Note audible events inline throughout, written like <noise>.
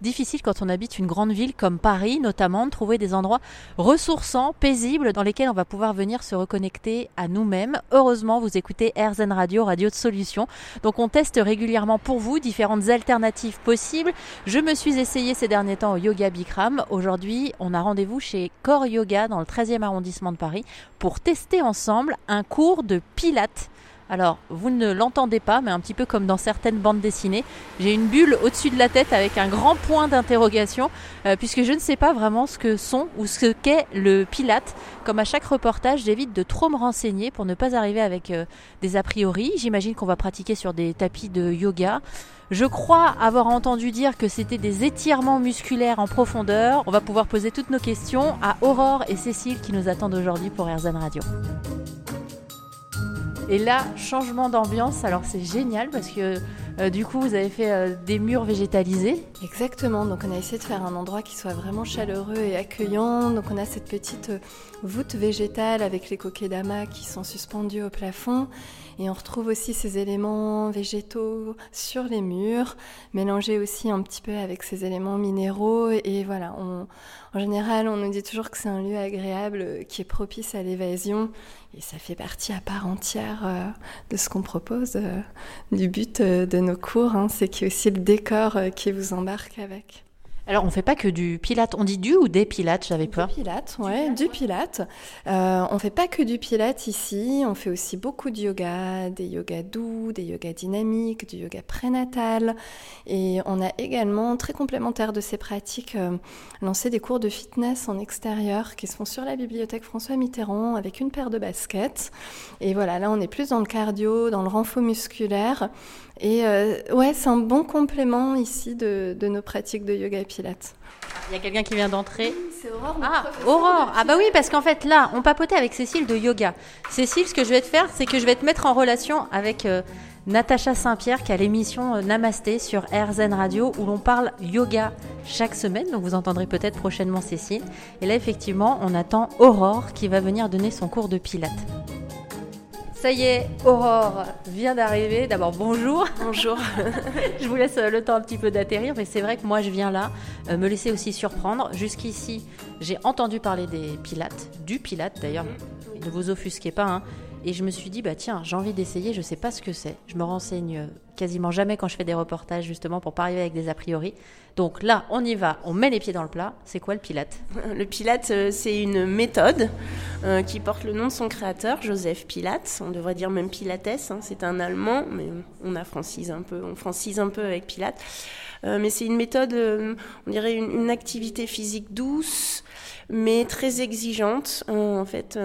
difficile quand on habite une grande ville comme Paris, notamment de trouver des endroits ressourçants, paisibles, dans lesquels on va pouvoir venir se reconnecter à nous-mêmes. Heureusement, vous écoutez RZN Radio, Radio de Solutions. Donc on teste régulièrement pour vous différentes alternatives possibles. Je me suis essayé ces derniers temps au Yoga Bikram. Aujourd'hui, on a rendez-vous chez Core Yoga dans le 13e arrondissement de Paris pour tester ensemble un cours de pilates. Alors, vous ne l'entendez pas, mais un petit peu comme dans certaines bandes dessinées, j'ai une bulle au-dessus de la tête avec un grand point d'interrogation, euh, puisque je ne sais pas vraiment ce que sont ou ce qu'est le pilate. Comme à chaque reportage, j'évite de trop me renseigner pour ne pas arriver avec euh, des a priori. J'imagine qu'on va pratiquer sur des tapis de yoga. Je crois avoir entendu dire que c'était des étirements musculaires en profondeur. On va pouvoir poser toutes nos questions à Aurore et Cécile qui nous attendent aujourd'hui pour RZN Radio. Et là, changement d'ambiance, alors c'est génial parce que euh, du coup, vous avez fait euh, des murs végétalisés. Exactement, donc on a essayé de faire un endroit qui soit vraiment chaleureux et accueillant. Donc on a cette petite euh, voûte végétale avec les kokedama qui sont suspendus au plafond. Et on retrouve aussi ces éléments végétaux sur les murs, mélangés aussi un petit peu avec ces éléments minéraux. Et voilà, en général, on nous dit toujours que c'est un lieu agréable qui est propice à l'évasion. Et ça fait partie à part entière de ce qu'on propose, du but de nos Hein. c'est qu'il y a aussi le décor qui vous embarque avec. Alors, on fait pas que du pilate. On dit du ou des pilates J'avais peur. Du pilate, ouais, du pilate. Euh, on fait pas que du pilate ici. On fait aussi beaucoup de yoga, des yogas doux, des yogas dynamiques, du yoga prénatal. Et on a également, très complémentaire de ces pratiques, euh, lancé des cours de fitness en extérieur qui se font sur la bibliothèque François Mitterrand avec une paire de baskets. Et voilà, là, on est plus dans le cardio, dans le renfort musculaire. Et euh, ouais, c'est un bon complément ici de, nos pratiques de yoga et pilates. Il y a quelqu'un qui vient d'entrer. c'est Aurore. Ah, Aurore. Ah bah oui, parce qu'en fait là, on papotait avec Cécile de yoga. Cécile, ce que je vais te faire, c'est que je vais te mettre en relation avec euh, Natacha Saint-Pierre qui a l'émission euh, Namasté sur RZN Radio où l'on parle yoga chaque semaine. Donc vous entendrez peut-être prochainement Cécile. Et là, effectivement, on attend Aurore qui va venir donner son cours de pilates. Ça y est, Aurore vient d'arriver. D'abord, bonjour. Bonjour. <laughs> je vous laisse le temps un petit peu d'atterrir, mais c'est vrai que moi, je viens là euh, me laisser aussi surprendre. Jusqu'ici, j'ai entendu parler des pilates, du pilate d'ailleurs. Ne vous offusquez pas. Hein. Et je me suis dit, bah tiens, j'ai envie d'essayer, je sais pas ce que c'est. Je me renseigne euh, quasiment jamais quand je fais des reportages, justement, pour pas arriver avec des a priori. Donc là, on y va, on met les pieds dans le plat. C'est quoi le pilate <laughs> Le pilate, euh, c'est une méthode euh, qui porte le nom de son créateur, Joseph Pilate. On devrait dire même Pilates, hein. c'est un Allemand, mais on a francise un peu, on francise un peu avec Pilate. mais c'est une méthode, on dirait une, une, activité physique douce, mais très exigeante. en fait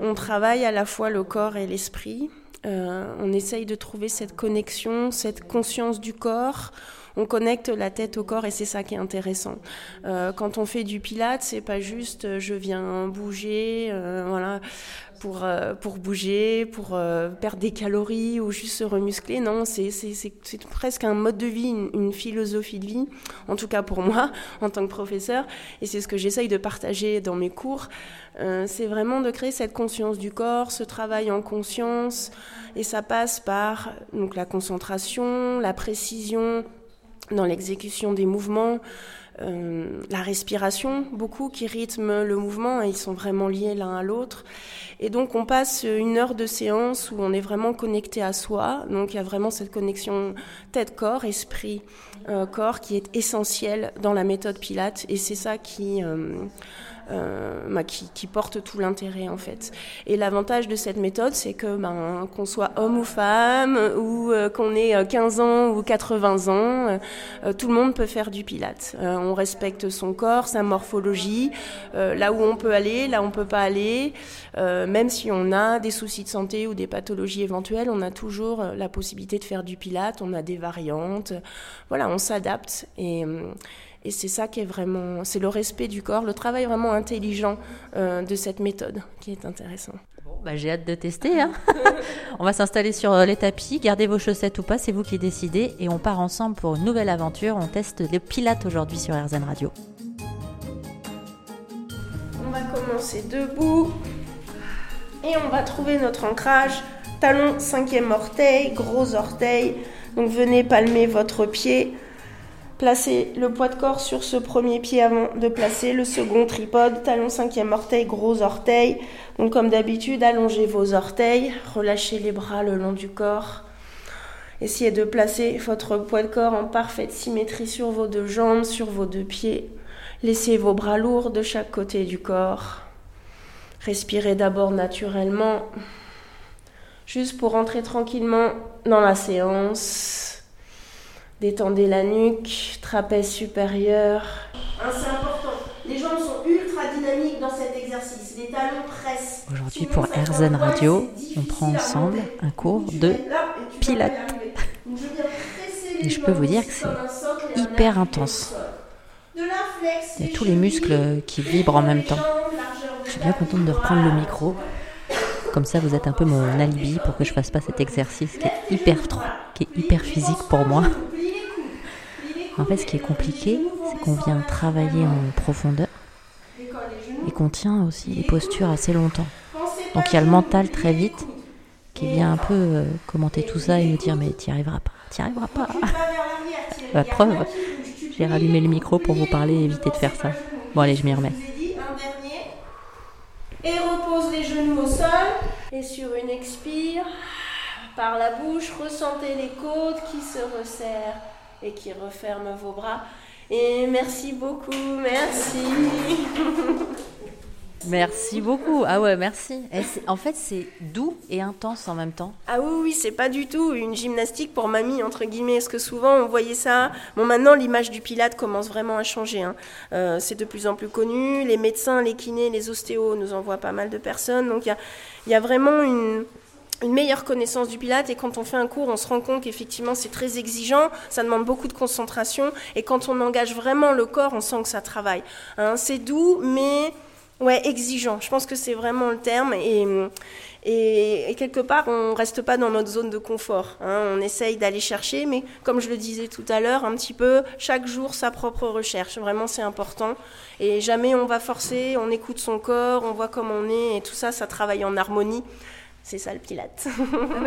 on travaille à la fois le corps et l'esprit. Euh, on essaye de trouver cette connexion, cette conscience du corps. On connecte la tête au corps et c'est ça qui est intéressant. Euh, quand on fait du pilate, c'est pas juste euh, je viens bouger, voilà pour, euh, pour bouger, pour euh, perdre des calories ou juste se remuscler. Non, c'est presque un mode de vie, une, philosophie de vie, en tout cas pour moi, <laughs> en tant que professeur. Et c'est ce que j'essaye de partager dans mes cours. Euh, c'est vraiment de créer cette conscience du corps, ce travail en conscience. Et ça passe par donc, la concentration, la précision dans l'exécution des mouvements. la respiration, beaucoup qui rythment le mouvement, et ils sont vraiment liés l'un à l'autre. Et donc on passe une heure de séance où on est vraiment connecté à soi. Donc il y a vraiment cette connexion tête-corps, esprit-corps euh, qui est essentielle dans la méthode Pilate. Et c'est ça qui... Euh, euh, bah, qui, porte tout l'intérêt en fait. Et l'avantage de cette méthode, c'est que ben, qu'on soit homme ou femme, ou euh, qu'on ait 15 euh, ans ou 80 ans, tout le monde peut faire du pilate. on respecte son corps, sa morphologie, là où on peut aller, là où on peut pas aller. même si on a des soucis de santé ou des pathologies éventuelles, on a toujours la possibilité de faire du pilate. On a des variantes. Voilà, on s'adapte et et c'est ça qui est vraiment, c'est le respect du corps, le travail vraiment intelligent euh, de cette méthode qui est intéressant. bah, j'ai hâte de tester. Hein. <laughs> on va s'installer sur les tapis, gardez vos chaussettes ou pas, c'est vous qui décidez. Et on part ensemble pour une nouvelle aventure. On teste les pilates aujourd'hui sur RZN Radio. On va commencer debout et on va trouver notre ancrage. Talon, cinquième orteil, gros orteil. Donc venez palmer votre pied Placez le poids de corps sur ce premier pied avant de placer le second tripode, talon cinquième orteil, gros orteil. Donc comme d'habitude, allongez vos orteils, relâchez les bras le long du corps. Essayez de placer votre poids de corps en parfaite symétrie sur vos deux jambes, sur vos deux pieds. Laissez vos bras lourds de chaque côté du corps. Respirez d'abord naturellement, juste pour entrer tranquillement dans la séance. Détendez la nuque, trapèze supérieur. Hein, c'est important. Les jambes sont ultra dynamiques dans cet exercice. Les talons pressent. Aujourd'hui, pour RZN Radio, on prend ensemble un cours de pilates. Et je peux vous dire que c'est hyper intense. Il y a tous les muscles qui vibrent en même temps. Je suis bien contente de reprendre le micro. Comme ça, vous êtes un peu mon alibi pour que je fasse pas cet exercice qui est hyper qui est hyper physique pour moi. En fait, ce qui est compliqué, c'est qu'on vient travailler en profondeur et qu'on tient aussi les postures assez longtemps. Donc il y a le mental très vite qui vient un peu euh, commenter tout ça et nous dire mais tu n'y arriveras pas, tu n'y arriveras pas. <laughs> La preuve, j'ai rallumé le micro pour vous parler et éviter de faire ça. Bon allez, je m'y remets. Et repose les genoux au sol. Et sur une expire, par la bouche, ressentez les côtes qui se resserrent et qui referment vos bras. Et merci beaucoup, merci. <laughs> Merci beaucoup. Ah ouais, merci. en fait, c'est doux et intense en même temps. Ah oui, oui, c'est pas du tout une gymnastique pour mamie, entre guillemets. Parce que souvent, on voyait ça. Bon, maintenant, l'image du pilate commence vraiment à changer. Hein. Euh, c'est de plus en plus connu. Les médecins, les kinés, les ostéos nous envoient pas mal de personnes. Donc, il y a, vraiment une, meilleure connaissance du pilate et quand on fait un cours, on se rend compte qu'effectivement c'est très exigeant, ça demande beaucoup de concentration et quand on engage vraiment le corps, on sent que ça travaille. Hein. c'est doux, mais Ouais, exigeant. Je pense que c'est vraiment le terme. Et, quelque part, on reste pas dans notre zone de confort. Hein. On essaye d'aller chercher, mais comme je le disais tout à l'heure, un petit peu, chaque jour sa propre recherche. Vraiment, c'est important. Et jamais on va forcer, on écoute son corps, on voit comment on est, et tout ça, ça travaille en harmonie. C'est ça le pilate.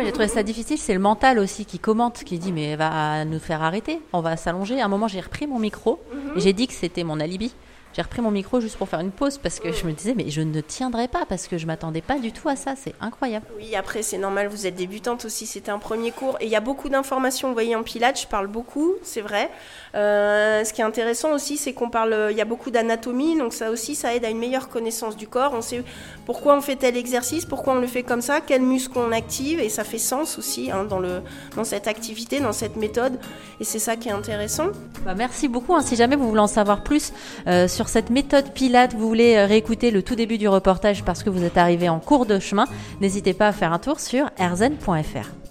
j'ai trouvé ça difficile. C'est le mental aussi qui commente, qui dit mais va nous faire arrêter, on va s'allonger. À un moment, j'ai repris mon micro et j'ai dit que c'était mon alibi j'ai repris mon micro juste pour faire une pause parce que je me disais, mais je ne tiendrai pas parce que je m'attendais pas du tout à ça. C'est incroyable. Oui, après, c'est normal, vous êtes débutante aussi. C'était un premier cours et il y a beaucoup d'informations. Vous voyez, en Pilates, je parle beaucoup, c'est vrai. Euh, ce qui est intéressant aussi, c'est qu'on parle, il y a beaucoup d'anatomie, donc ça aussi, ça aide à une meilleure connaissance du corps. On sait pourquoi on fait tel exercice, pourquoi on le fait comme ça, quels muscles on active, et ça fait sens aussi hein, dans, le, dans cette activité, dans cette méthode. Et c'est ça qui est intéressant. Bah, merci beaucoup. Hein. Si jamais vous voulez en savoir plus euh, sur cette méthode Pilate, vous voulez euh, réécouter le tout début du reportage parce que vous êtes arrivé en cours de chemin, n'hésitez pas à faire un tour sur erzen.fr.